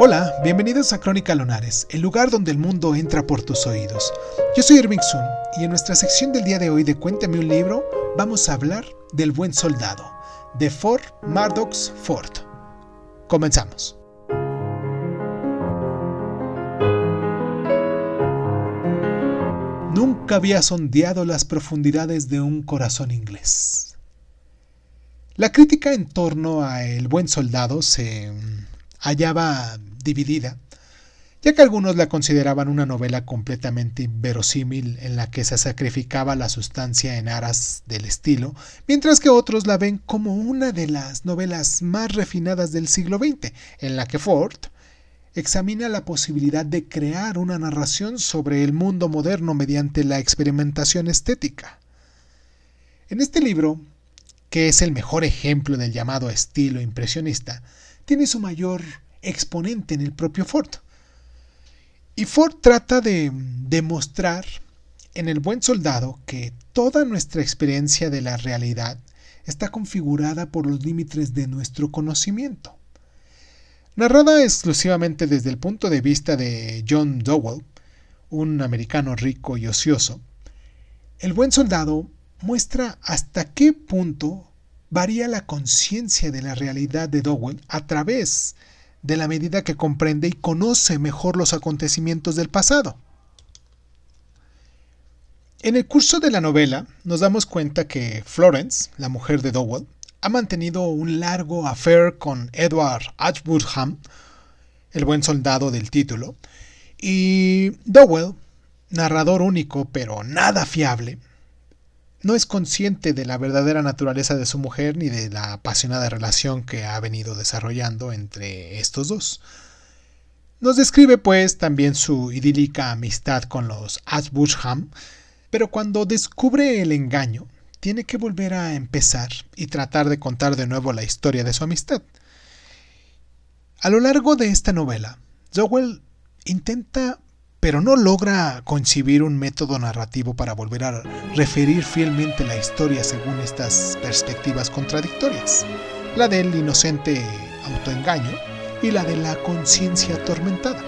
Hola, bienvenidos a Crónica Lonares, el lugar donde el mundo entra por tus oídos. Yo soy Irving Sun y en nuestra sección del día de hoy de Cuéntame un libro vamos a hablar del buen soldado, de Ford Mardox Ford. Comenzamos. Nunca había sondeado las profundidades de un corazón inglés. La crítica en torno a El buen soldado se hallaba dividida, ya que algunos la consideraban una novela completamente inverosímil en la que se sacrificaba la sustancia en aras del estilo, mientras que otros la ven como una de las novelas más refinadas del siglo XX, en la que Ford examina la posibilidad de crear una narración sobre el mundo moderno mediante la experimentación estética. En este libro, que es el mejor ejemplo del llamado estilo impresionista, tiene su mayor exponente en el propio Ford. Y Ford trata de demostrar en el buen soldado que toda nuestra experiencia de la realidad está configurada por los límites de nuestro conocimiento. Narrada exclusivamente desde el punto de vista de John Dowell, un americano rico y ocioso, el buen soldado muestra hasta qué punto varía la conciencia de la realidad de Dowell a través de la medida que comprende y conoce mejor los acontecimientos del pasado. En el curso de la novela nos damos cuenta que Florence, la mujer de Dowell, ha mantenido un largo affair con Edward Ashburnham, el buen soldado del título, y Dowell, narrador único pero nada fiable, no es consciente de la verdadera naturaleza de su mujer ni de la apasionada relación que ha venido desarrollando entre estos dos. Nos describe pues también su idílica amistad con los Ashburnham, pero cuando descubre el engaño, tiene que volver a empezar y tratar de contar de nuevo la historia de su amistad. A lo largo de esta novela, Dowell intenta pero no logra concebir un método narrativo para volver a referir fielmente la historia según estas perspectivas contradictorias, la del inocente autoengaño y la de la conciencia atormentada.